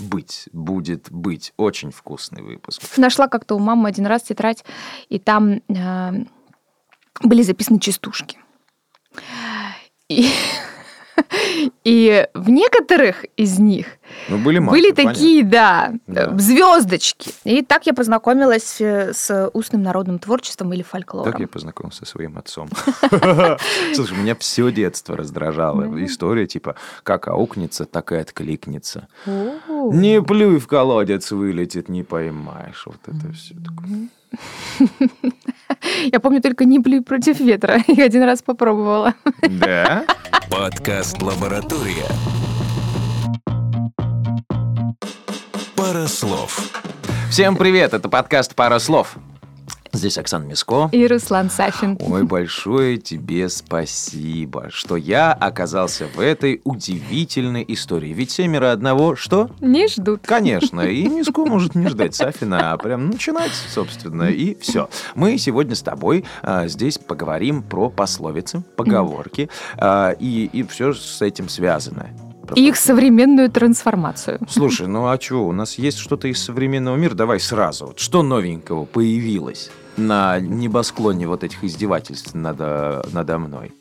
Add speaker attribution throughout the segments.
Speaker 1: быть, будет быть. Очень вкусный выпуск.
Speaker 2: Нашла как-то у мамы один раз тетрадь, и там э, были записаны частушки. И, и в некоторых из них
Speaker 1: Ну, были маты,
Speaker 2: были
Speaker 1: понятно.
Speaker 2: такие, да,
Speaker 1: Да.
Speaker 2: звездочки. И так я познакомилась э, с устным народным творчеством или фолклором.
Speaker 1: Так я познакомился со своим отцом. Слушай, меня все детство раздражало. История типа, как аукнется, так и откликнется. Не плюй в колодец, вылетит, не поймаешь. Вот это все такое.
Speaker 2: Я помню только не плюй против ветра. Я один раз попробовала.
Speaker 1: Да?
Speaker 3: Подкаст «Лаборатория». Пара слов.
Speaker 1: Всем привет, это подкаст «Пара слов». Здесь Оксана Миско.
Speaker 2: И Руслан Сафин.
Speaker 1: Ой, большое тебе спасибо, что я оказался в этой удивительной истории. Ведь семеро одного, что?
Speaker 2: Не ждут.
Speaker 1: Конечно, и Миску может не ждать Сафина, а прям начинать, собственно, и все. Мы сегодня с тобой а, здесь поговорим про пословицы, поговорки а, и, и все с этим связано.
Speaker 2: И их современную трансформацию.
Speaker 1: Слушай, ну а что, у нас есть что-то из современного мира? Давай сразу. Вот что новенького появилось на небосклоне вот этих издевательств надо, надо мной?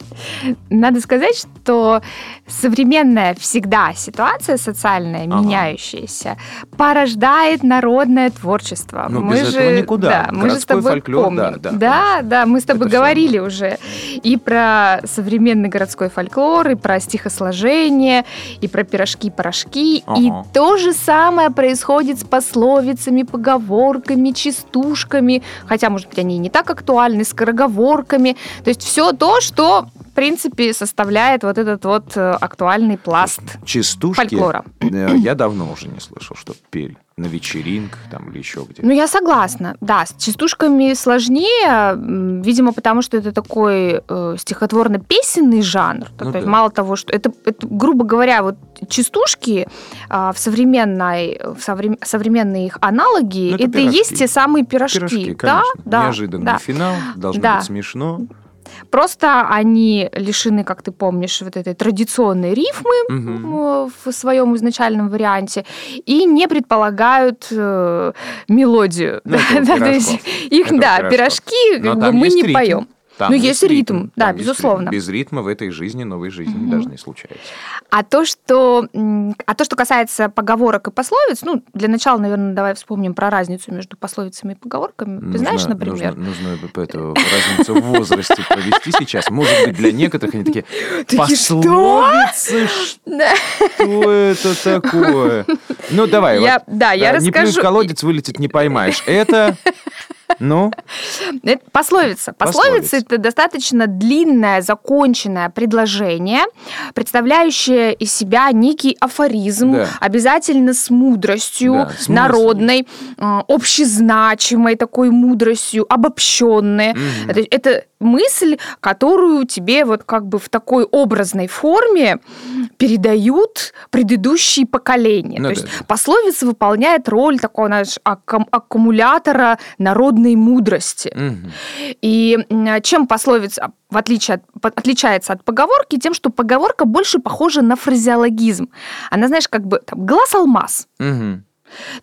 Speaker 2: Надо сказать, что современная всегда ситуация социальная,
Speaker 1: Ага.
Speaker 2: меняющаяся, порождает народное творчество.
Speaker 1: Ну, без этого никуда.
Speaker 2: Да, мы же с
Speaker 1: Городской
Speaker 2: тобой
Speaker 1: фольклор,
Speaker 2: помним.
Speaker 1: да, да,
Speaker 2: да, да, мы с тобой
Speaker 1: Это
Speaker 2: говорили уже и про современный городской фольклор, и про стихосложение, и про пирожки-порошки. И
Speaker 1: Ага.
Speaker 2: то же самое происходит с пословицами, поговорками, частушками, хотя, может быть, они не так актуальны, скороговорками. То есть все то, что, в принципе, составляет вот этот вот э, актуальный пласт.
Speaker 1: Частушки
Speaker 2: Фольклора.
Speaker 1: э, я давно уже не слышал, что пели на вечеринках там или еще где.
Speaker 2: Ну, я согласна. Да, с частушками сложнее, видимо, потому что это такой э, стихотворно-песенный жанр.
Speaker 1: Ну
Speaker 2: есть
Speaker 1: да.
Speaker 2: Мало того, что это, это, грубо говоря, вот частушки а, в современной, в соврем- современные их аналоги,
Speaker 1: Ну, это
Speaker 2: это, и есть те самые пирожки.
Speaker 1: Пирожки,
Speaker 2: да,
Speaker 1: конечно.
Speaker 2: да,
Speaker 1: Неожиданный
Speaker 2: да.
Speaker 1: финал, должно
Speaker 2: Да.
Speaker 1: быть смешно.
Speaker 2: Просто они лишены, как ты помнишь, вот этой традиционной рифмы э, в своем изначальном варианте и не предполагают э, мелодию.
Speaker 1: Ну,
Speaker 2: Да, то есть
Speaker 1: пирожков.
Speaker 2: их, да,
Speaker 1: вот
Speaker 2: пирожки как бы мы не
Speaker 1: ритм.
Speaker 2: поем.
Speaker 1: Там
Speaker 2: Ну, есть ритм, да,
Speaker 1: там есть
Speaker 2: безусловно.
Speaker 1: ритм. Без ритма в этой жизни новой жизни
Speaker 2: Мгм.
Speaker 1: даже не случается.
Speaker 2: А то, что, а то, что касается поговорок и пословиц, ну, для начала, наверное, давай вспомним про разницу между пословицами и поговорками. Ты
Speaker 1: Нужно-
Speaker 2: знаешь, например?
Speaker 1: Нужно, нужно эту разницу в возрасте провести сейчас. Может быть, для некоторых они такие, пословицы,
Speaker 2: Да.
Speaker 1: что это такое? Ну, давай.
Speaker 2: Да, я
Speaker 1: Не плюй в
Speaker 2: расскажу.
Speaker 1: колодец, вылетит, не поймаешь. Это, ну,
Speaker 2: Это пословица. Пословица это достаточно длинное, законченное предложение, представляющее из себя некий афоризм,
Speaker 1: Да.
Speaker 2: обязательно с мудростью,
Speaker 1: Да, с
Speaker 2: народной, э, общезначимой такой мудростью, обобщенной. Это, это мысль, которую тебе вот как бы в такой образной форме передают предыдущие поколения.
Speaker 1: Ну
Speaker 2: То
Speaker 1: да,
Speaker 2: есть пословица выполняет роль такого, знаешь, аккум- аккумулятора народной мудрости.
Speaker 1: Мгм.
Speaker 2: И чем пословица в отличие от, отличается от поговорки, тем, что поговорка больше похожа на фразеологизм. Она, знаешь, как бы там, глаз-алмаз.
Speaker 1: Мгм.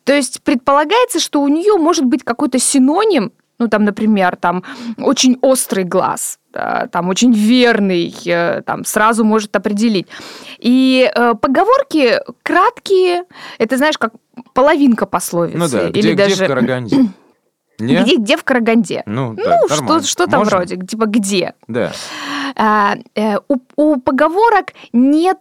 Speaker 2: То есть предполагается, что у нее может быть какой-то синоним, ну там, например, там очень острый глаз, там очень верный, э, там сразу может определить. И э, поговорки краткие, это знаешь, как половинка пословицы.
Speaker 1: Ну да,
Speaker 2: или
Speaker 1: где, где
Speaker 2: даже
Speaker 1: в Караганде? Не?
Speaker 2: где, где в Караганде.
Speaker 1: Ну, да,
Speaker 2: Ну, что, что-то
Speaker 1: Можно?
Speaker 2: вроде, типа где.
Speaker 1: Да.
Speaker 2: А, э, у, у поговорок нет,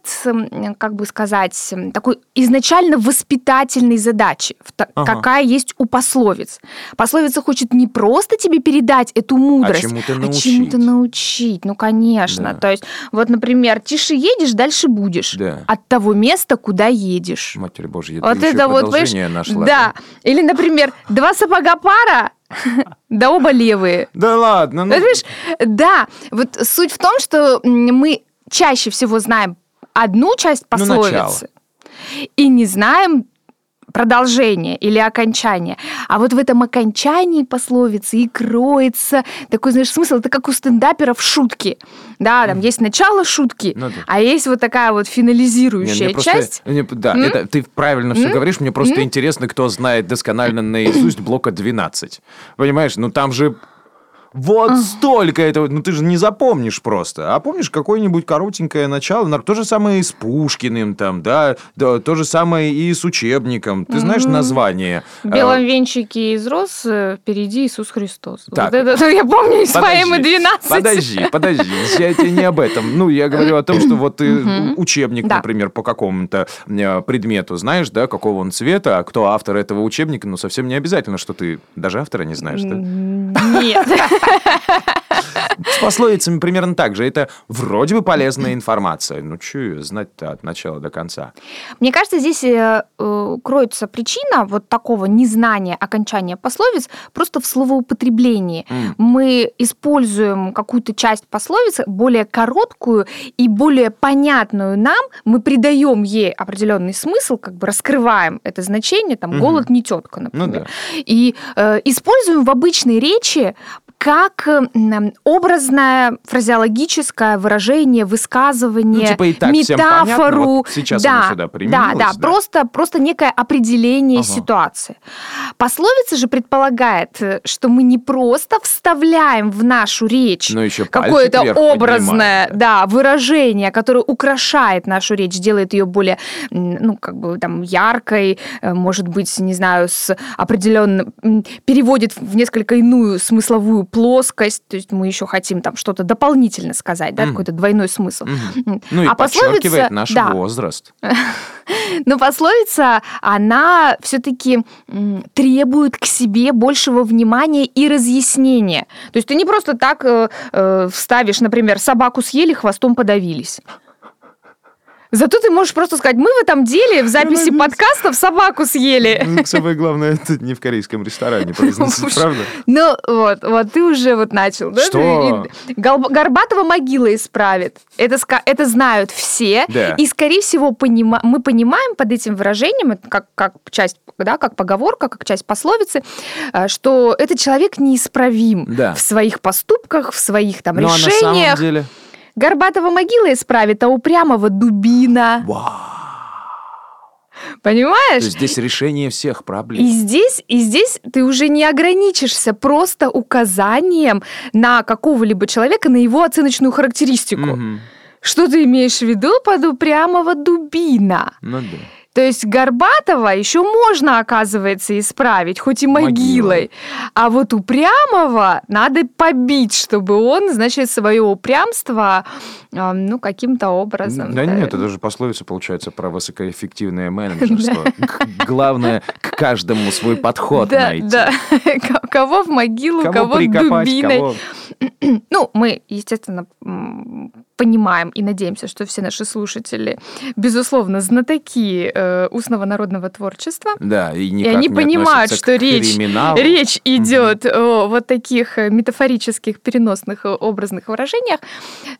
Speaker 2: как бы сказать, такой изначально воспитательной задачи,
Speaker 1: Ага.
Speaker 2: какая есть у пословиц. Пословица хочет не просто тебе передать эту мудрость,
Speaker 1: чему-то
Speaker 2: а
Speaker 1: научить.
Speaker 2: чему-то научить. Ну, конечно.
Speaker 1: Да.
Speaker 2: То есть, вот, например, тише едешь, дальше будешь.
Speaker 1: Да.
Speaker 2: От того места, куда едешь.
Speaker 1: Матерь Божья,
Speaker 2: Вот
Speaker 1: ты еще
Speaker 2: это вот,
Speaker 1: нашла.
Speaker 2: да. Или, например, два сапога пара, да оба левые.
Speaker 1: Да ладно, ну...
Speaker 2: Понимаешь? Да, вот суть в том, что мы чаще всего знаем одну часть
Speaker 1: Ну,
Speaker 2: пословицы и не знаем продолжение или окончание. А вот в этом окончании пословицы и кроется такой, знаешь, смысл. Это как у стендаперов шутки. Да, там есть начало шутки,
Speaker 1: Ну да.
Speaker 2: а есть вот такая вот
Speaker 1: Не,
Speaker 2: финализирующая
Speaker 1: мне просто-
Speaker 2: часть.
Speaker 1: не, да,
Speaker 2: М?
Speaker 1: это ты правильно все говоришь. Мне просто интересно, кто знает досконально наизусть блока 12. Понимаешь, ну там же вот столько этого, ну ты же не запомнишь просто. А помнишь какое-нибудь коротенькое начало? На- То же самое и с Пушкиным там, да, да, то же самое и с учебником. Ты знаешь название?
Speaker 2: В белом венчике из роз э, впереди Иисус Христос.
Speaker 1: Так.
Speaker 2: Вот это я помню из поэмы 12.
Speaker 1: Подожди, подожди, я тебе не об этом. Ну, я говорю о том, что вот ты учебник, например, по какому-то э, предмету знаешь, да, какого он цвета, а кто автор этого учебника, ну, совсем не обязательно, что ты даже автора не знаешь, да?
Speaker 2: Нет.
Speaker 1: С пословицами примерно так же. Это вроде бы полезная информация. Ну, ее знать-то от начала до конца?
Speaker 2: Мне кажется, здесь э, э, кроется причина вот такого незнания окончания пословиц просто в словоупотреблении.
Speaker 1: М.
Speaker 2: Мы используем какую-то часть пословицы более короткую и более понятную нам, мы придаем ей определенный смысл, как бы раскрываем это значение, там голод не тетка,
Speaker 1: Ну
Speaker 2: например.
Speaker 1: да.
Speaker 2: И э, используем в обычной речи как э, м, образное фразеологическое выражение, высказывание,
Speaker 1: Ну, типа и так всем понятно,
Speaker 2: метафору.
Speaker 1: вот сейчас
Speaker 2: да,
Speaker 1: оно сюда
Speaker 2: да, да,
Speaker 1: да.
Speaker 2: Просто, просто некое определение
Speaker 1: Ага.
Speaker 2: ситуации. Пословица же предполагает, э, что мы не просто вставляем в нашу речь какое-то образное
Speaker 1: поднимаем,
Speaker 2: да, выражение, которое украшает нашу речь, делает ее более, ну, как бы там яркой, э, может быть, не знаю, с определенным, переводит в несколько иную смысловую плоскость, то есть мы еще хотим там что-то дополнительно сказать, да,
Speaker 1: Мгм.
Speaker 2: какой-то двойной смысл. М.
Speaker 1: Ну и
Speaker 2: А
Speaker 1: подчеркивает
Speaker 2: пословица-
Speaker 1: наш
Speaker 2: да.
Speaker 1: возраст.
Speaker 2: Но пословица, она все-таки требует к себе большего внимания и разъяснения. То есть ты не просто так э, э, вставишь, например, собаку съели, хвостом подавились. Зато ты можешь просто сказать, мы в этом деле в записи подкастов собаку съели.
Speaker 1: Ну, Самое главное, это не в корейском ресторане произносить, правда?
Speaker 2: Ну вот, вот ты уже вот начал. да?
Speaker 1: Что?
Speaker 2: Горбатова могила исправит. Это, знают все.
Speaker 1: Да.
Speaker 2: И, скорее всего, понима- мы понимаем под этим выражением, как, как часть, да, как поговорка, как часть пословицы, э, что этот человек неисправим
Speaker 1: Да.
Speaker 2: в своих поступках, в своих там
Speaker 1: Ну, а на самом
Speaker 2: решениях.
Speaker 1: деле...
Speaker 2: Горбатова могила исправит, а упрямого дубина.
Speaker 1: Вау. То
Speaker 2: Понимаешь?
Speaker 1: есть здесь решение всех проблем.
Speaker 2: И здесь, и здесь ты уже не ограничишься просто указанием на какого-либо человека, на его оценочную характеристику.
Speaker 1: Мгм.
Speaker 2: Что ты имеешь в виду под упрямого дубина?
Speaker 1: Ну да.
Speaker 2: То есть Горбатова еще можно, оказывается, исправить, хоть и могилой.
Speaker 1: Могилой.
Speaker 2: А вот упрямого надо побить, чтобы он, значит, свое упрямство, ну, каким-то образом...
Speaker 1: Да нет, это же пословица, получается, про высокоэффективное менеджерство. Главное, к каждому свой подход
Speaker 2: Да,
Speaker 1: найти.
Speaker 2: да. Кого в могилу,
Speaker 1: Кого
Speaker 2: дубиной. Ну, мы, естественно, понимаем и надеемся, что все наши слушатели, безусловно, знатоки э, устного народного творчества.
Speaker 1: Да, и
Speaker 2: И они понимают, что речь, речь идет о вот таких э, метафорических, переносных, э, образных выражениях.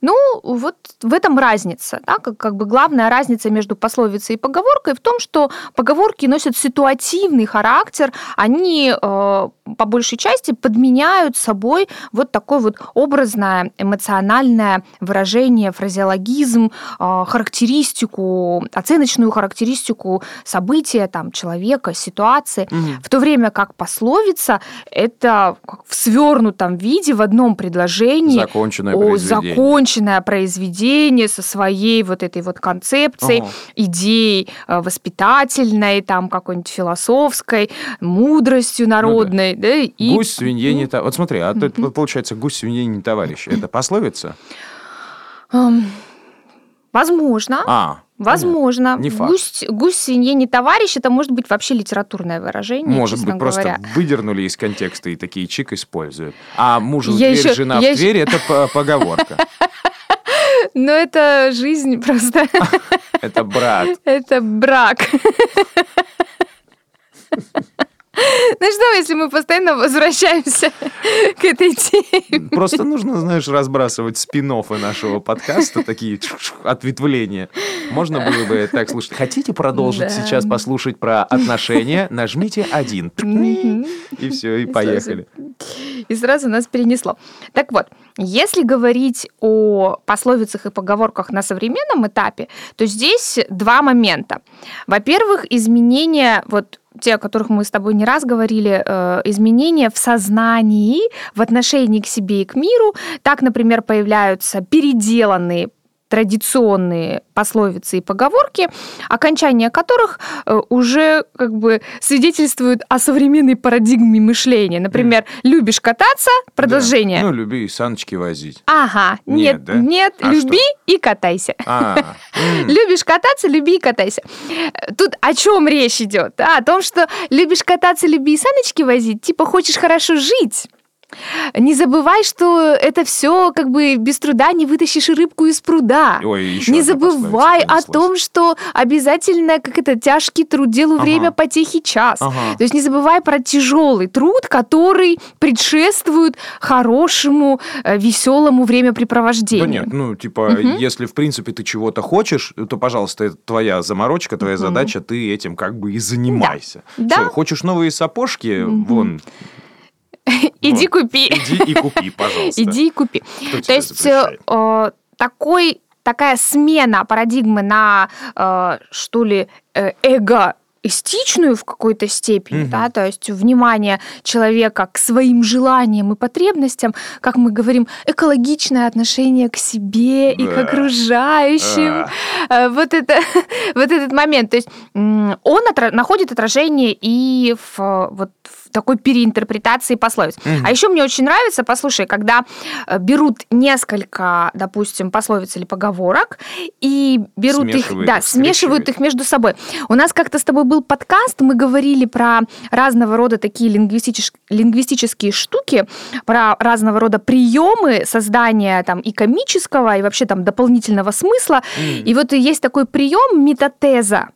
Speaker 2: Ну, вот в этом разница. Да? Как, как бы главная разница между пословицей и поговоркой в том, что поговорки носят ситуативный характер, они э, по большей части подменяют собой вот такое вот образное, эмоциональное выражение, фразеологизм, э, характеристику, оценочную характеристику события, там, человека, ситуации.
Speaker 1: Мгм.
Speaker 2: В то время как пословица это в свернутом виде в одном предложении
Speaker 1: Законченное
Speaker 2: о,
Speaker 1: произведение.
Speaker 2: законченное произведение со своей вот этой вот концепцией,
Speaker 1: Ага.
Speaker 2: идеей э, воспитательной, там какой-нибудь философской, мудростью народной, да, и
Speaker 1: Гусь свинье не товарищ. Вот смотри, а получается гусь свинье не товарищ. Это пословица?
Speaker 2: Эм, возможно.
Speaker 1: А,
Speaker 2: Возможно.
Speaker 1: Не факт.
Speaker 2: Гусь, гусь свинье не товарищ, это может быть вообще литературное выражение,
Speaker 1: Может быть, просто
Speaker 2: говоря.
Speaker 1: выдернули из контекста и такие чик используют. А мужу в дверь,
Speaker 2: ещё-
Speaker 1: жена в дверь, это по- поговорка.
Speaker 2: Но это жизнь просто.
Speaker 1: Это брат.
Speaker 2: Это брак. Знаешь, смешно, если мы постоянно возвращаемся к этой теме.
Speaker 1: Просто нужно, знаешь, разбрасывать спин нашего подкаста, такие ответвления. Можно было бы так слушать. Хотите продолжить
Speaker 2: Да.
Speaker 1: сейчас послушать про отношения? Нажмите один. И все, и поехали.
Speaker 2: И сразу нас перенесло. Так вот, если говорить о пословицах и поговорках на современном этапе, то здесь два момента. Во-первых, изменения, вот те, о которых мы с тобой не раз говорили, э, изменения в сознании, в отношении к себе и к миру. Так, например, появляются переделанные традиционные пословицы и поговорки, окончания которых э, уже как бы свидетельствуют о современной парадигме мышления. Например, любишь кататься, продолжение.
Speaker 1: Да. Ну, люби и саночки возить.
Speaker 2: Ага,
Speaker 1: Нет,
Speaker 2: нет,
Speaker 1: да?
Speaker 2: нет,
Speaker 1: А
Speaker 2: люби и катайся.
Speaker 1: А.
Speaker 2: Любишь кататься, люби и катайся. Тут о чем речь идет? А, о том, что любишь кататься, люби и саночки возить, типа хочешь хорошо жить. Не забывай, что это все как бы без труда не вытащишь и рыбку из пруда.
Speaker 1: Ой, еще
Speaker 2: не забывай о том, что обязательно как это тяжкий труд делу
Speaker 1: Ага.
Speaker 2: время потехи час.
Speaker 1: Ага.
Speaker 2: То есть не забывай про тяжелый труд, который предшествует хорошему, э, веселому
Speaker 1: Да
Speaker 2: времяпрепровождению.
Speaker 1: нет, ну, типа, если, в принципе, ты чего-то хочешь, то, пожалуйста, это твоя заморочка, твоя задача, ты этим как бы и занимайся.
Speaker 2: Да.
Speaker 1: Всё, хочешь новые сапожки, вон,
Speaker 2: Иди
Speaker 1: Вот.
Speaker 2: купи.
Speaker 1: иди и купи, пожалуйста.
Speaker 2: Иди и купи. То есть
Speaker 1: запрещает?
Speaker 2: э, такой такая смена парадигмы на э, что ли э, эго эстичную в какой-то степени,
Speaker 1: Мгм.
Speaker 2: да, то есть внимание человека к своим желаниям и потребностям, как мы говорим, экологичное отношение к себе и к
Speaker 1: Да.
Speaker 2: окружающим.
Speaker 1: А.
Speaker 2: Э, Вот, это, вот этот момент. То есть он отра- находит отражение и в, э, вот, в такой переинтерпретации пословиц.
Speaker 1: Мгм.
Speaker 2: А еще мне очень нравится, послушай, когда э, берут несколько, допустим, пословиц или поговорок и берут их,
Speaker 1: Смешивают
Speaker 2: да,
Speaker 1: их,
Speaker 2: смешивают их между собой. У нас как-то с тобой был подкаст, мы говорили про разного рода такие лингвистич- лингвистические штуки, про разного рода приемы создания там и комического, и вообще там дополнительного смысла.
Speaker 1: М.
Speaker 2: И вот есть такой прием метатеза.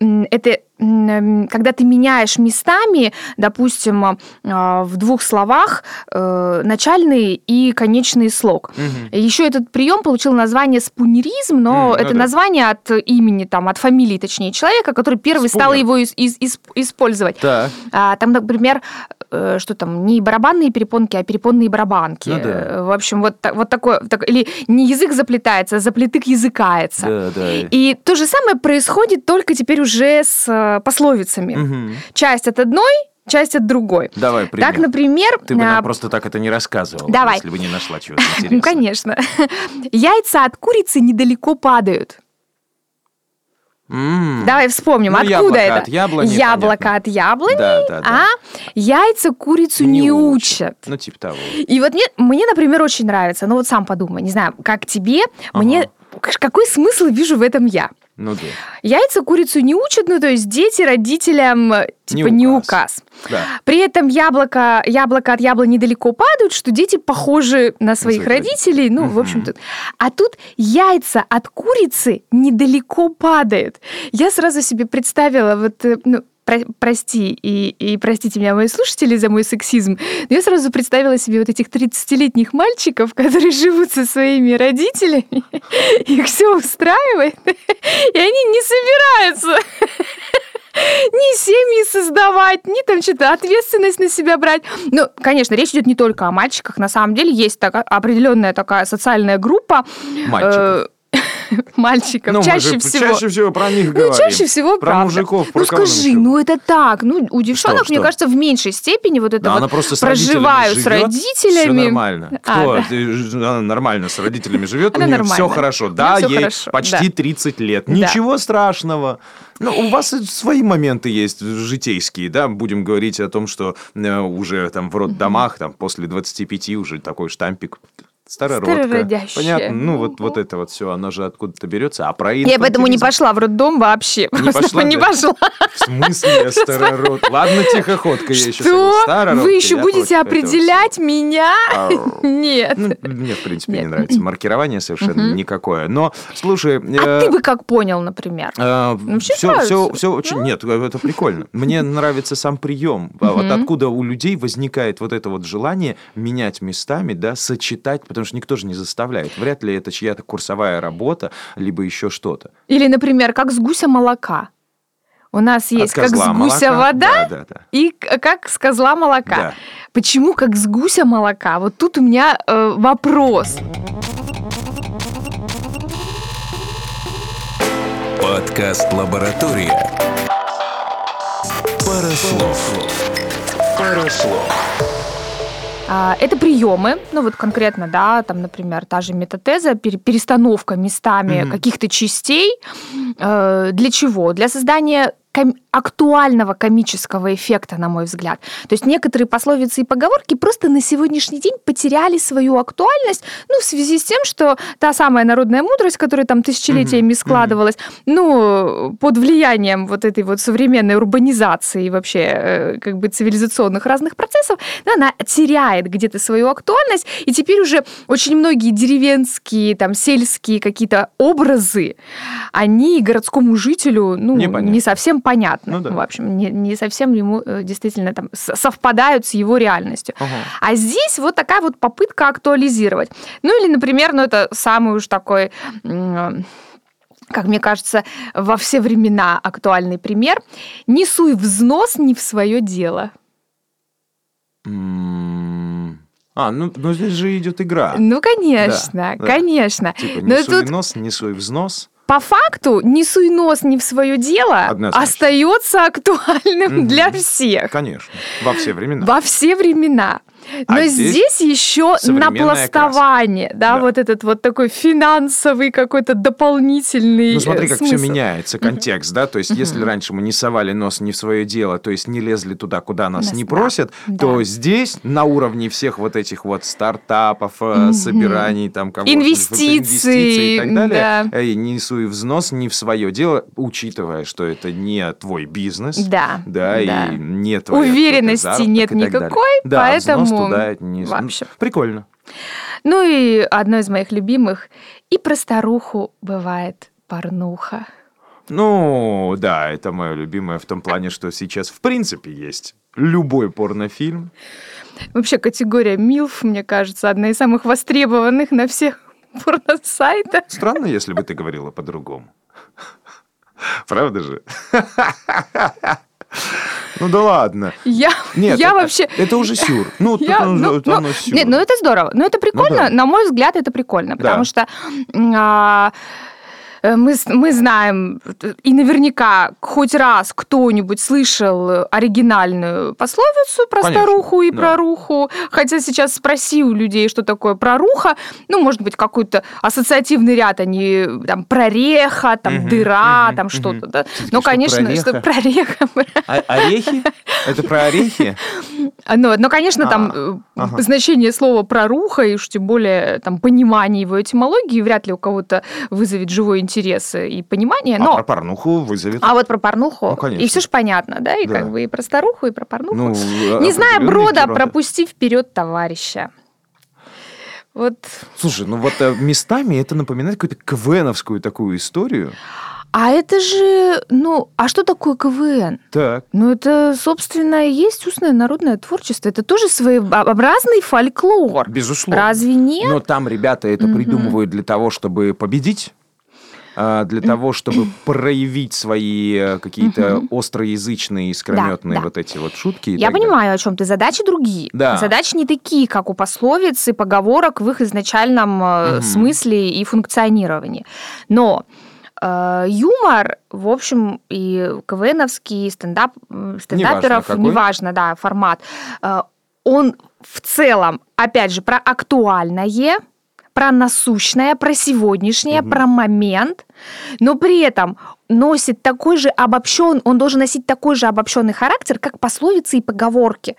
Speaker 2: Это когда ты меняешь местами, допустим, а, в двух словах э, начальный и конечный слог.
Speaker 1: Мгм.
Speaker 2: Еще этот прием получил название спунеризм, но
Speaker 1: ну
Speaker 2: это
Speaker 1: да.
Speaker 2: название от имени, там, от фамилии, точнее, человека, который первый стал
Speaker 1: Спунер.
Speaker 2: его ис- ис- ис- использовать.
Speaker 1: Так.
Speaker 2: А, там, например, э, что там, не барабанные перепонки, а перепонные барабанки.
Speaker 1: Ну да.
Speaker 2: Э, В общем, вот, вот такое, так- или не язык заплетается, а заплетык языкается.
Speaker 1: Да, да.
Speaker 2: И то же самое происходит только теперь уже с э, пословицами.
Speaker 1: Мгм.
Speaker 2: Часть от одной, часть от другой.
Speaker 1: Давай, пример.
Speaker 2: Так, например...
Speaker 1: Ты бы
Speaker 2: а,
Speaker 1: нам просто так это не рассказывала,
Speaker 2: Давай.
Speaker 1: если бы не нашла чего-то
Speaker 2: Ну,
Speaker 1: интересного.
Speaker 2: конечно. Яйца от курицы недалеко падают.
Speaker 1: М.
Speaker 2: Давай вспомним,
Speaker 1: Ну,
Speaker 2: откуда
Speaker 1: яблоко
Speaker 2: это?
Speaker 1: от яблони,
Speaker 2: Яблоко
Speaker 1: понятно.
Speaker 2: от яблони,
Speaker 1: Да, да, да.
Speaker 2: а яйца курицу не, учат.
Speaker 1: Ну, типа того.
Speaker 2: И вот мне, мне, например, очень нравится, ну вот сам подумай, не знаю, как тебе,
Speaker 1: Ага.
Speaker 2: мне какой смысл вижу в этом я?
Speaker 1: Ну да.
Speaker 2: Яйца курицу не учат, ну то есть дети родителям э, типа
Speaker 1: Не
Speaker 2: не
Speaker 1: указ.
Speaker 2: указ.
Speaker 1: Да.
Speaker 2: При этом яблоко, яблоко от яблони недалеко падают, что дети похожи на своих
Speaker 1: своих
Speaker 2: родителей. Ну, в общем-то. А тут яйца от курицы недалеко падают. Я сразу себе представила, вот, э, ну, про- прости, и, и простите меня, мои слушатели, за мой сексизм, но я сразу представила себе вот этих 30-летних мальчиков, которые живут со своими родителями, их все устраивает, и они не собираются ни семьи создавать, ни там что-то ответственность на себя брать. Ну, конечно, речь идет не только о мальчиках. На самом деле есть такая определенная такая социальная группа
Speaker 1: Мальчиков.
Speaker 2: э, мальчиков.
Speaker 1: Ну,
Speaker 2: чаще
Speaker 1: же
Speaker 2: всего.
Speaker 1: чаще всего про них
Speaker 2: Ну,
Speaker 1: говорим.
Speaker 2: чаще всего,
Speaker 1: Про
Speaker 2: правда.
Speaker 1: мужиков, про
Speaker 2: Ну, скажи, ну это так. Ну, у девчонок, мне
Speaker 1: что?
Speaker 2: кажется, в меньшей степени вот это
Speaker 1: Да,
Speaker 2: вот
Speaker 1: она просто с
Speaker 2: проживают с
Speaker 1: родителями. Все нормально.
Speaker 2: А,
Speaker 1: Кто?
Speaker 2: да.
Speaker 1: Она нормально с родителями живет,
Speaker 2: Она
Speaker 1: у нее
Speaker 2: нормально.
Speaker 1: все хорошо. Да,
Speaker 2: всё
Speaker 1: ей
Speaker 2: хорошо,
Speaker 1: почти
Speaker 2: да.
Speaker 1: 30 лет.
Speaker 2: Да.
Speaker 1: Ничего страшного. Ну, у вас свои моменты есть житейские, да, будем говорить о том, что э, уже там в роддомах, там после 25 уже такой штампик Старородка.
Speaker 2: Старородящая.
Speaker 1: Понятно. Ну, вот, вот это вот все, оно же откуда-то берется. А про
Speaker 2: Я поэтому не пошла в роддом вообще.
Speaker 1: Не пошла,
Speaker 2: не пошла.
Speaker 1: В смысле я старород? Ладно, тихоходка, я еще
Speaker 2: Что? Вы еще будете определять меня? Нет.
Speaker 1: Ну, мне, в принципе, не нравится. Маркирование совершенно никакое. Но, слушай...
Speaker 2: А ты бы как понял, например?
Speaker 1: все,
Speaker 2: нравится.
Speaker 1: все, все очень... Нет, это прикольно. Мне нравится сам прием. А Вот откуда у людей возникает вот это вот желание менять местами, да, сочетать, потому что никто же не заставляет. Вряд ли это чья-то курсовая работа, либо еще что-то.
Speaker 2: Или, например, как с гуся молока. У нас есть как с гуся
Speaker 1: молока.
Speaker 2: вода
Speaker 1: Да, да, да.
Speaker 2: и как с козла молока.
Speaker 1: Да.
Speaker 2: Почему как с гуся молока? Вот тут у меня э, вопрос.
Speaker 3: Подкаст «Лаборатория». Парослов. Парослов.
Speaker 2: А, Это приемы, ну вот конкретно, да, там, например, та же метатеза, пере- перестановка местами
Speaker 1: Мгм.
Speaker 2: каких-то частей. Э, Для чего? Для создания ком- актуального комического эффекта, на мой взгляд. То есть некоторые пословицы и поговорки просто на сегодняшний день потеряли свою актуальность, ну, в связи с тем, что та самая народная мудрость, которая там тысячелетиями
Speaker 1: Мгм,
Speaker 2: складывалась, ну, под влиянием вот этой вот современной урбанизации и вообще э, как бы цивилизационных разных процессов, да, она теряет где-то свою актуальность, и теперь уже очень многие деревенские, там, сельские какие-то образы, они городскому жителю, ну,
Speaker 1: Непонятно.
Speaker 2: не совсем понятны.
Speaker 1: Ну да.
Speaker 2: В общем, не, не совсем ему э, действительно там совпадают с его реальностью.
Speaker 1: Ага.
Speaker 2: А здесь вот такая вот попытка актуализировать. Ну или, например, ну это самый уж такой м, как мне кажется, во все времена актуальный пример. Не суй взнос не в свое дело.
Speaker 1: А, ну, ну здесь же идет игра.
Speaker 2: Ну, конечно,
Speaker 1: Да, да.
Speaker 2: конечно.
Speaker 1: Типа,
Speaker 2: Но
Speaker 1: не суй
Speaker 2: тут
Speaker 1: нос, не суй взнос.
Speaker 2: По факту не суй нос не в свое дело
Speaker 1: Однозначно.
Speaker 2: остается актуальным
Speaker 1: Мгм.
Speaker 2: для всех.
Speaker 1: Конечно, во все времена.
Speaker 2: Во все времена.
Speaker 1: А
Speaker 2: Но
Speaker 1: здесь
Speaker 2: здесь, еще напластование, да,
Speaker 1: Да.
Speaker 2: вот этот вот такой финансовый какой-то дополнительный
Speaker 1: Ну смотри,
Speaker 2: э,
Speaker 1: как
Speaker 2: смысл.
Speaker 1: все меняется, контекст, да, то есть если раньше мы не совали нос не в свое дело, то есть не лезли туда, куда нас
Speaker 2: Нас-
Speaker 1: не просят,
Speaker 2: да.
Speaker 1: то здесь на уровне всех вот этих вот стартапов, э, собираний, там, кого
Speaker 2: Инвестиций,
Speaker 1: и так далее,
Speaker 2: да.
Speaker 1: эй, не суй взнос не в свое дело, учитывая, что это не твой бизнес,
Speaker 2: Да,
Speaker 1: да,
Speaker 2: да.
Speaker 1: и не твоя
Speaker 2: Уверенности нет
Speaker 1: и далее.
Speaker 2: никакой,
Speaker 1: да,
Speaker 2: поэтому
Speaker 1: туда не...
Speaker 2: вообще.
Speaker 1: Прикольно.
Speaker 2: Ну и одно из моих любимых. И про старуху бывает порнуха.
Speaker 1: Ну, да, это мое любимое в том плане, что сейчас в принципе есть любой порнофильм.
Speaker 2: Вообще категория МИЛФ, мне кажется, одна из самых востребованных на всех порносайтах.
Speaker 1: Странно, если бы ты говорила по-другому. Правда же? Ну да ладно.
Speaker 2: Я,
Speaker 1: Нет,
Speaker 2: я
Speaker 1: это,
Speaker 2: вообще...
Speaker 1: это уже сюр. Ну, тут
Speaker 2: Я-
Speaker 1: он-
Speaker 2: ну,
Speaker 1: это
Speaker 2: ну,
Speaker 1: оно сюр.
Speaker 2: Нет, ну это здорово. Ну это прикольно.
Speaker 1: да.
Speaker 2: На мой взгляд, это прикольно. Потому
Speaker 1: Да.
Speaker 2: что а, мы, с- мы знаем, и наверняка хоть раз кто-нибудь слышал оригинальную пословицу про
Speaker 1: Конечно,
Speaker 2: старуху и
Speaker 1: да.
Speaker 2: проруху. Хотя сейчас спроси у людей, что такое проруха. Ну, может быть, какой-то ассоциативный ряд, они там прореха, там
Speaker 1: Мгм,
Speaker 2: дыра,
Speaker 1: мгм,
Speaker 2: там
Speaker 1: мгм.
Speaker 2: что-то. Да? Ну,
Speaker 1: что,
Speaker 2: конечно, что прореха.
Speaker 1: А- орехи? Это про орехи?
Speaker 2: Ну, но, конечно, там
Speaker 1: А,
Speaker 2: э,
Speaker 1: ага.
Speaker 2: значение слова проруха, и уж тем более там понимание его этимологии вряд ли у кого-то вызовет живой интерес и понимание.
Speaker 1: А
Speaker 2: Но...
Speaker 1: про порнуху вызовет.
Speaker 2: А вот про порнуху,
Speaker 1: Ну, конечно.
Speaker 2: и все же понятно, да, и
Speaker 1: Да.
Speaker 2: как бы и про старуху, и про порнуху.
Speaker 1: Ну,
Speaker 2: Не зная
Speaker 1: определенные
Speaker 2: брода,
Speaker 1: герои.
Speaker 2: пропусти вперед товарища. Вот.
Speaker 1: Слушай, ну вот э, местами это напоминает какую-то квеновскую такую историю.
Speaker 2: А это же, ну, а что такое КВН?
Speaker 1: Так.
Speaker 2: Ну, это, собственно, и есть устное народное творчество. Это тоже своеобразный фольклор.
Speaker 1: Безусловно.
Speaker 2: Разве нет?
Speaker 1: Но там ребята это
Speaker 2: Мгм.
Speaker 1: придумывают для того, чтобы победить, а, для того, чтобы проявить свои э, какие-то остроязычные, искрометные
Speaker 2: Да, да.
Speaker 1: вот эти вот шутки.
Speaker 2: Я
Speaker 1: так далее.
Speaker 2: понимаю, о чем ты. Задачи другие.
Speaker 1: Да.
Speaker 2: Задачи не такие, как у пословиц и поговорок в их изначальном
Speaker 1: Мгм.
Speaker 2: смысле и функционировании. Но э, юмор, в общем, и КВНовский, и стендап, стендаперов,
Speaker 1: какой.
Speaker 2: неважно, да, формат, э, он в целом, опять же, про актуальное, про насущное, про сегодняшнее,
Speaker 1: Мгм.
Speaker 2: про момент, но при этом носит такой же обобщен, он должен носить такой же обобщенный характер, как пословицы и поговорки.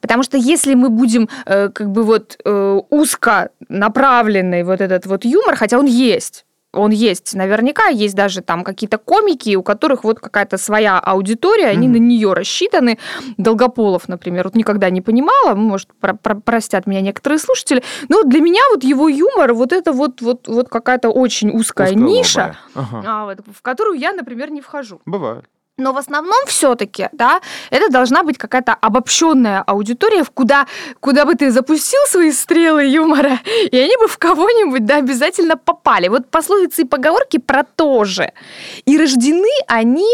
Speaker 2: Потому что если мы будем э, как бы вот э, узко направленный вот этот вот юмор, хотя он есть, он есть наверняка, есть даже там какие-то комики, у которых вот какая-то своя аудитория, они mm-hmm. на нее рассчитаны. Долгополов, например, вот никогда не понимала, может, про- про- простят меня некоторые слушатели, но для меня вот его юмор, вот это вот, вот, вот какая-то очень узкая Узколобая. ниша, ага. а, вот, в которую я, например, не вхожу.
Speaker 1: Бывает.
Speaker 2: Но в основном все-таки, да, это должна быть какая-то обобщенная аудитория, куда, куда бы ты запустил свои стрелы юмора, и они бы в кого-нибудь, да, обязательно попали. Вот пословицы и поговорки про то же. И рождены они,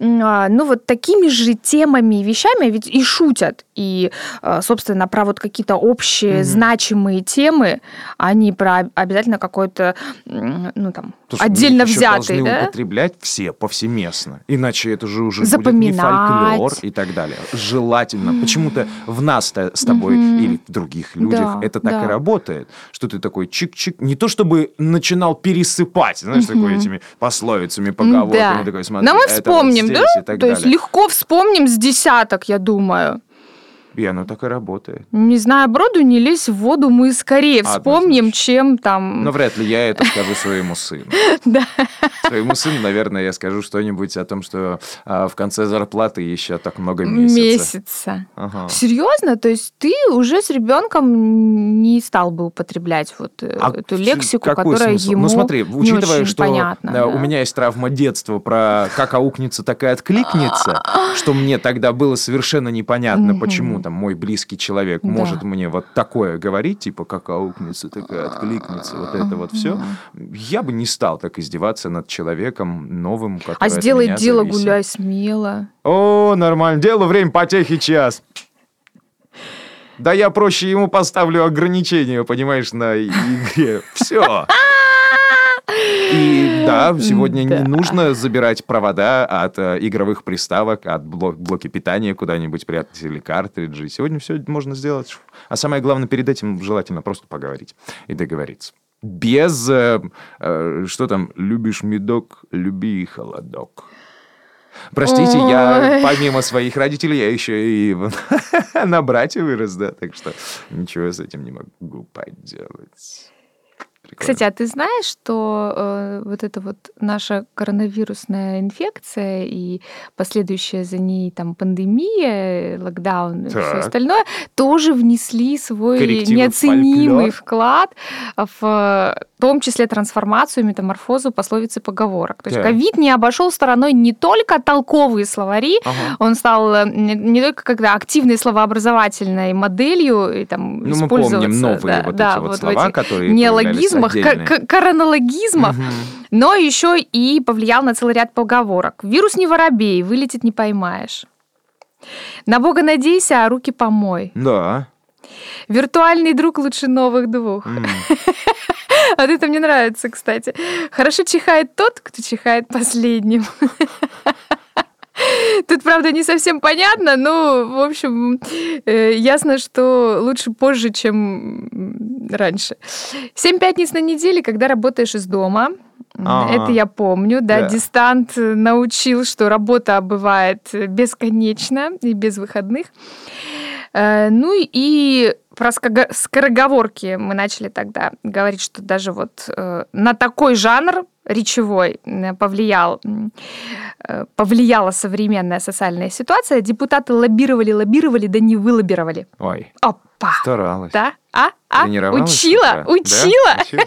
Speaker 2: а, ну, вот такими же темами и вещами, ведь и шутят. И, а, собственно, про вот какие-то общие mm-hmm. значимые темы, они про обязательно какой-то, ну, там, Слушай, отдельно взятый,
Speaker 1: да? употреблять все повсеместно, иначе это же уже будет не фольклор и так далее. Желательно. Почему-то в нас с тобой или в других людях это так и работает, что ты такой чик-чик, не то чтобы начинал пересыпать, знаешь, такой этими пословицами, поговорками, такой, смотри,
Speaker 2: Но мы вспомним, да? То есть легко вспомним с десяток, я думаю.
Speaker 1: И оно так и работает.
Speaker 2: Не знаю, броду не лезь в воду, мы скорее вспомним, чем там...
Speaker 1: Но вряд ли я это скажу своему сыну.
Speaker 2: Да.
Speaker 1: Своему сыну, наверное, я скажу что-нибудь о том, что а, в конце зарплаты еще так много месяца.
Speaker 2: Месяца. Серьезно? То есть ты уже с ребенком не стал бы употреблять вот э, а эту лексику, которая ему Ну смотри, учитывая, что
Speaker 1: у меня есть травма детства про как аукнется, так и откликнется, что мне тогда было совершенно непонятно, почему там мой близкий человек да. может мне вот такое говорить, типа как аукнется, так и откликнется, вот это вот все, я бы не стал так издеваться над человеком новым, который
Speaker 2: А сделай дело, зависит. гуляй смело.
Speaker 1: О, нормально. Дело, время, потехи, час. Да я проще ему поставлю ограничения, понимаешь, на игре. Все. И да, сегодня да. не нужно забирать провода от э, игровых приставок, от блок, блоки питания куда-нибудь прятать или картриджи. Сегодня все можно сделать. А самое главное, перед этим желательно просто поговорить и договориться. Без, э, э, что там, любишь медок, люби холодок. Простите, Ой. я помимо своих родителей, я еще и на брате вырос, да, так что ничего с этим не могу поделать.
Speaker 2: Прикольно. Кстати, а ты знаешь, что э, вот эта вот наша коронавирусная инфекция и последующая за ней там пандемия, локдаун и все остальное тоже внесли свой Коррективы неоценимый вклад в том числе трансформацию, метаморфозу пословиц и поговорок. То есть ковид не обошел стороной не только толковые словари, ага. он стал э, не, не только когда активной словообразовательной моделью и там
Speaker 1: ну, мы помним новые да, вот да, эти вот, вот слова, которые
Speaker 2: неологизмах, коронологизмах, угу. но еще и повлиял на целый ряд поговорок. Вирус не воробей, вылетит не поймаешь. На Бога надейся, а руки помой.
Speaker 1: Да.
Speaker 2: Виртуальный друг лучше новых двух. Mm. Вот это мне нравится, кстати. Хорошо чихает тот, кто чихает последним. Тут, правда, не совсем понятно, но, в общем, э, ясно, что лучше позже, чем раньше. Семь пятниц на неделе, когда работаешь из дома. Ага. Это я помню, да, да. Дистант научил, что работа бывает бесконечна и без выходных. Э, ну и про скороговорки мы начали тогда говорить, что даже вот э, на такой жанр речевой повлиял, э, повлияла современная социальная ситуация. Депутаты лоббировали, лоббировали, да не вылоббировали.
Speaker 1: Ой.
Speaker 2: Опа.
Speaker 1: Старалась.
Speaker 2: Да? А? А? Учила? Учила? Да? Учила?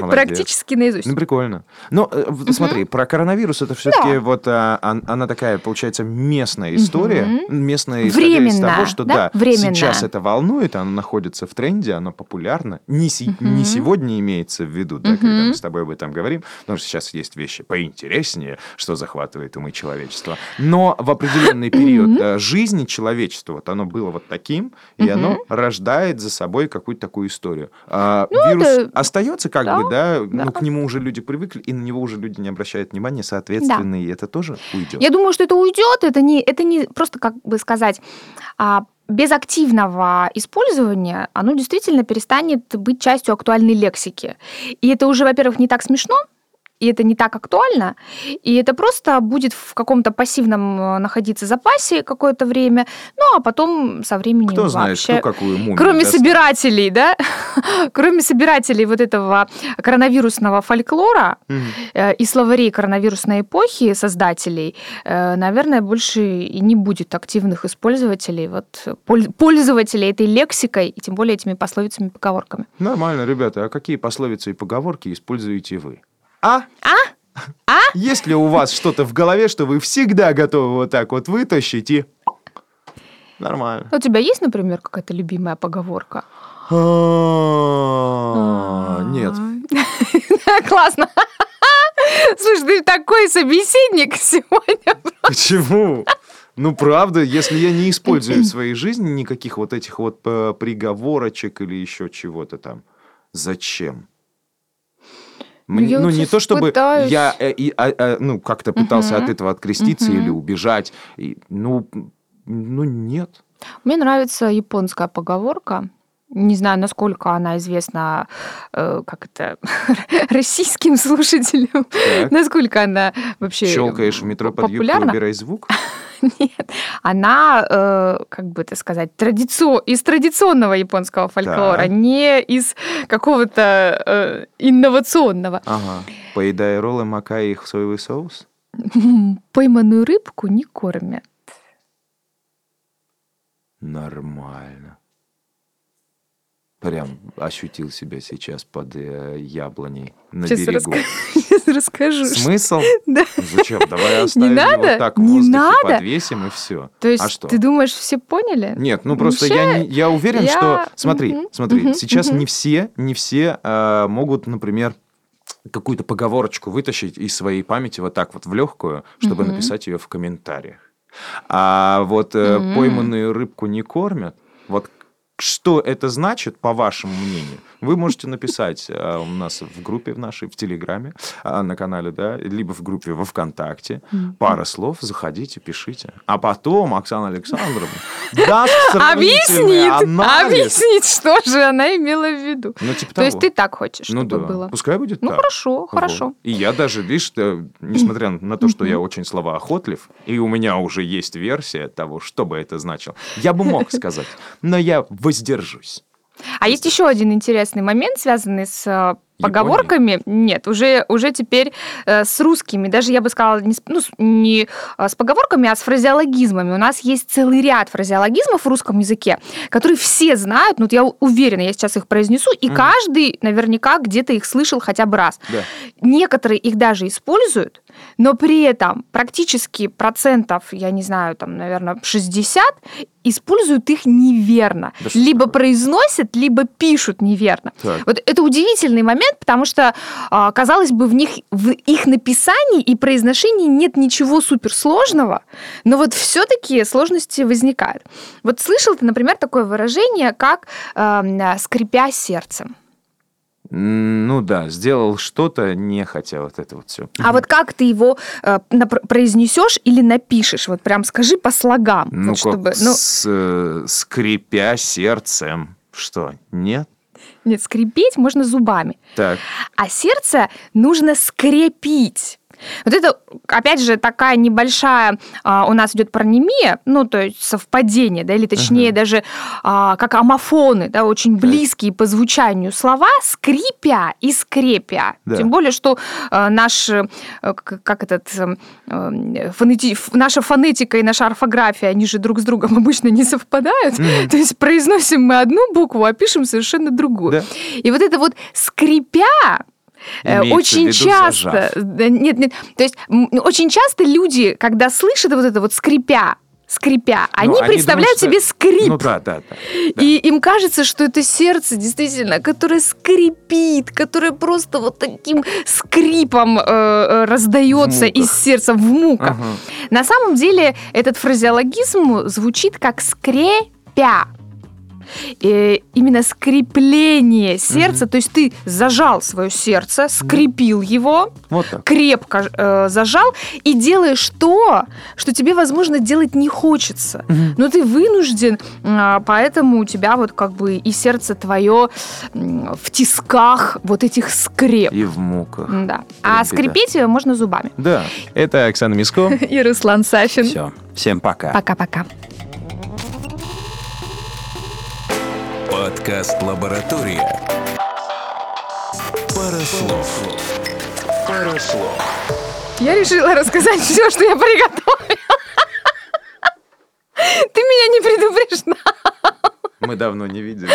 Speaker 2: Практически наизусть.
Speaker 1: Ну, прикольно. Но угу. смотри, про коронавирус это все-таки да. вот а, она такая, получается, местная история. Местная
Speaker 2: история из
Speaker 1: того, что да,
Speaker 2: да
Speaker 1: сейчас это волнует, оно находится в тренде, оно популярно. Не, си- не сегодня имеется в виду, да, когда мы с тобой об этом говорим, потому что сейчас есть вещи поинтереснее, что захватывает умы человечества. Но в определенный период угу. жизни человечества вот оно было вот таким, и оно рождает за собой какую-то такую историю. А, ну, вирус это... остается как да, бы, да, да, ну, к нему уже люди привыкли, и на него уже люди не обращают внимания, соответственно, да. и это тоже уйдет.
Speaker 2: Я думаю, что это уйдет, это не, это не просто, как бы сказать, а, без активного использования оно действительно перестанет быть частью актуальной лексики. И это уже, во-первых, не так смешно, и это не так актуально, и это просто будет в каком-то пассивном э, находиться запасе какое-то время, ну а потом со временем
Speaker 1: Кто знает,
Speaker 2: вообще...
Speaker 1: кто какую мумию
Speaker 2: Кроме
Speaker 1: даст.
Speaker 2: собирателей, да, кроме собирателей вот этого коронавирусного фольклора э, и словарей коронавирусной эпохи создателей, э, наверное, больше и не будет активных использователей, вот поль- пользователей этой лексикой и тем более этими пословицами, поговорками.
Speaker 1: Нормально, ребята. А какие пословицы и поговорки используете вы? А?
Speaker 2: А? А?
Speaker 1: Есть ли у вас что-то в голове, что вы всегда готовы вот так вот вытащить и... Нормально.
Speaker 2: У тебя есть, например, какая-то любимая поговорка?
Speaker 1: А, Нет.
Speaker 2: Классно. Слушай, ты такой собеседник сегодня.
Speaker 1: Почему? Ну, правда, если я не использую в своей жизни никаких вот этих вот э, приговорочек или еще чего-то там, зачем? Мне-
Speaker 2: Я
Speaker 1: ну, не то, чтобы
Speaker 2: пытаюсь.
Speaker 1: я э, а, а, ну, как-то пытался
Speaker 2: Мгм.
Speaker 1: от этого откреститься
Speaker 2: Мгм.
Speaker 1: или убежать. И, ну, ну, нет.
Speaker 2: Мне нравится японская поговорка. Не знаю, насколько она известна, э, как это, российским слушателям.
Speaker 1: Так.
Speaker 2: Насколько она вообще
Speaker 1: Щелкаешь в метро под
Speaker 2: популярна?
Speaker 1: убирай звук.
Speaker 2: Нет, она, э, как бы это сказать, традицио... из традиционного японского фольклора,
Speaker 1: Так.
Speaker 2: не из какого-то э, инновационного.
Speaker 1: Ага. Поедая роллы, макая их в соевый соус.
Speaker 2: Пойманную рыбку не кормят.
Speaker 1: Нормально. Прям ощутил себя сейчас под э, яблоней на
Speaker 2: Сейчас,
Speaker 1: берегу.
Speaker 2: раска- Сейчас расскажу.
Speaker 1: Смысл?
Speaker 2: Да.
Speaker 1: Зачем? Давай оставим
Speaker 2: надо?
Speaker 1: его так в
Speaker 2: Не
Speaker 1: воздухе,
Speaker 2: надо?
Speaker 1: подвесим и все.
Speaker 2: То есть
Speaker 1: а что?
Speaker 2: ты думаешь, все поняли?
Speaker 1: Нет, ну просто я,
Speaker 2: Вообще,
Speaker 1: не- я уверен,
Speaker 2: я-
Speaker 1: что... Смотри,
Speaker 2: Мгм,
Speaker 1: смотри,
Speaker 2: мгм,
Speaker 1: сейчас
Speaker 2: мгм.
Speaker 1: не все, не все э, могут, например, какую-то поговорочку вытащить из своей памяти вот так вот в легкую, чтобы
Speaker 2: Мгм.
Speaker 1: написать ее в комментариях. А вот э,
Speaker 2: Мгм.
Speaker 1: пойманную рыбку не кормят. Вот что это значит, по вашему мнению? Вы можете написать э, у нас в группе в нашей, в Телеграме, э, на канале, да, либо в группе во ВКонтакте. Пара слов, заходите, пишите. А потом Оксана Александровна даст
Speaker 2: Объяснит, объяснит, что же она имела в виду.
Speaker 1: Ну, типа
Speaker 2: То есть ты так хочешь,
Speaker 1: Ну
Speaker 2: чтобы
Speaker 1: да,
Speaker 2: было?
Speaker 1: пускай будет
Speaker 2: Ну
Speaker 1: так.
Speaker 2: хорошо,
Speaker 1: Вот.
Speaker 2: хорошо.
Speaker 1: И я даже, видишь, э, несмотря на то, что я очень словоохотлив, и у меня уже есть версия того, что бы это значило, я бы мог сказать, но я воздержусь.
Speaker 2: А есть еще один интересный момент, связанный с поговорками. Нет, уже, уже теперь э, с русскими. Даже я бы сказала, не, с, ну, не э, с поговорками, а с фразеологизмами. У нас есть целый ряд фразеологизмов в русском языке, которые все знают. Ну, вот я уверена, я сейчас их произнесу, и
Speaker 1: Мгм.
Speaker 2: каждый наверняка где-то их слышал хотя бы раз.
Speaker 1: Да.
Speaker 2: Некоторые их даже используют, но при этом практически процентов, я не знаю, там, наверное, 60 используют их неверно.
Speaker 1: Да
Speaker 2: либо произносят, либо пишут неверно.
Speaker 1: Так.
Speaker 2: Вот это удивительный момент, потому что, а, казалось бы, в них в их написании и произношении нет ничего суперсложного, но вот все-таки сложности возникают. Вот слышал ты, например, такое выражение, как эм, скрипя сердцем.
Speaker 1: Ну да, сделал что-то, не хотел вот это вот все.
Speaker 2: А вот как ты его э, произнесешь или напишешь? Вот прям скажи по слогам.
Speaker 1: Ну,
Speaker 2: вот
Speaker 1: как
Speaker 2: чтобы, ну,
Speaker 1: с, э, скрипя сердцем. Что, нет?
Speaker 2: Нет, скрипеть можно зубами,
Speaker 1: Так,
Speaker 2: а сердце нужно скрепить. Вот это, опять же, такая небольшая а, у нас идет паронемия, ну, то есть совпадение, да, или точнее
Speaker 1: Ага.
Speaker 2: даже а, как амофоны, да, очень близкие по звучанию слова, скрипя и скрепя.
Speaker 1: Да.
Speaker 2: Тем более, что а, наш, э, как этот, э, э, фонети- наша фонетика и наша орфография, они же друг с другом обычно не совпадают.
Speaker 1: Мгм.
Speaker 2: То есть произносим мы одну букву, а пишем совершенно другую.
Speaker 1: Да.
Speaker 2: И вот это вот скрипя
Speaker 1: Имеется в
Speaker 2: очень часто,
Speaker 1: зажав.
Speaker 2: да, нет, нет, то есть очень часто люди, когда слышат вот это вот скрипя, скрипя, они,
Speaker 1: Ну, они
Speaker 2: представляют
Speaker 1: думают, что-
Speaker 2: себе скрип.
Speaker 1: ну да, да, да. да.
Speaker 2: И им кажется, что это сердце действительно, которое скрипит, которое просто вот таким скрипом э, э, раздается из сердца в муках.
Speaker 1: Ага.
Speaker 2: На самом деле этот фразеологизм звучит как скрепя. Э, именно скрепление сердца, то есть ты зажал свое сердце, скрепил его,
Speaker 1: Вот так.
Speaker 2: крепко э, зажал и делаешь то, что тебе, возможно, делать не хочется. Но ты вынужден, а, поэтому у тебя вот как бы и сердце твое в тисках вот этих скреп.
Speaker 1: И в муках.
Speaker 2: Да. А скрепить ее можно зубами.
Speaker 1: Да. Это Оксана Миско.
Speaker 2: И Руслан Сафин.
Speaker 4: Все. Всем пока.
Speaker 2: Пока-пока.
Speaker 3: Подкаст «Лаборатория». Пара слов. Пара слов.
Speaker 2: Я решила рассказать все, что я приготовила. Ты меня не предупреждал.
Speaker 1: Мы давно не видели.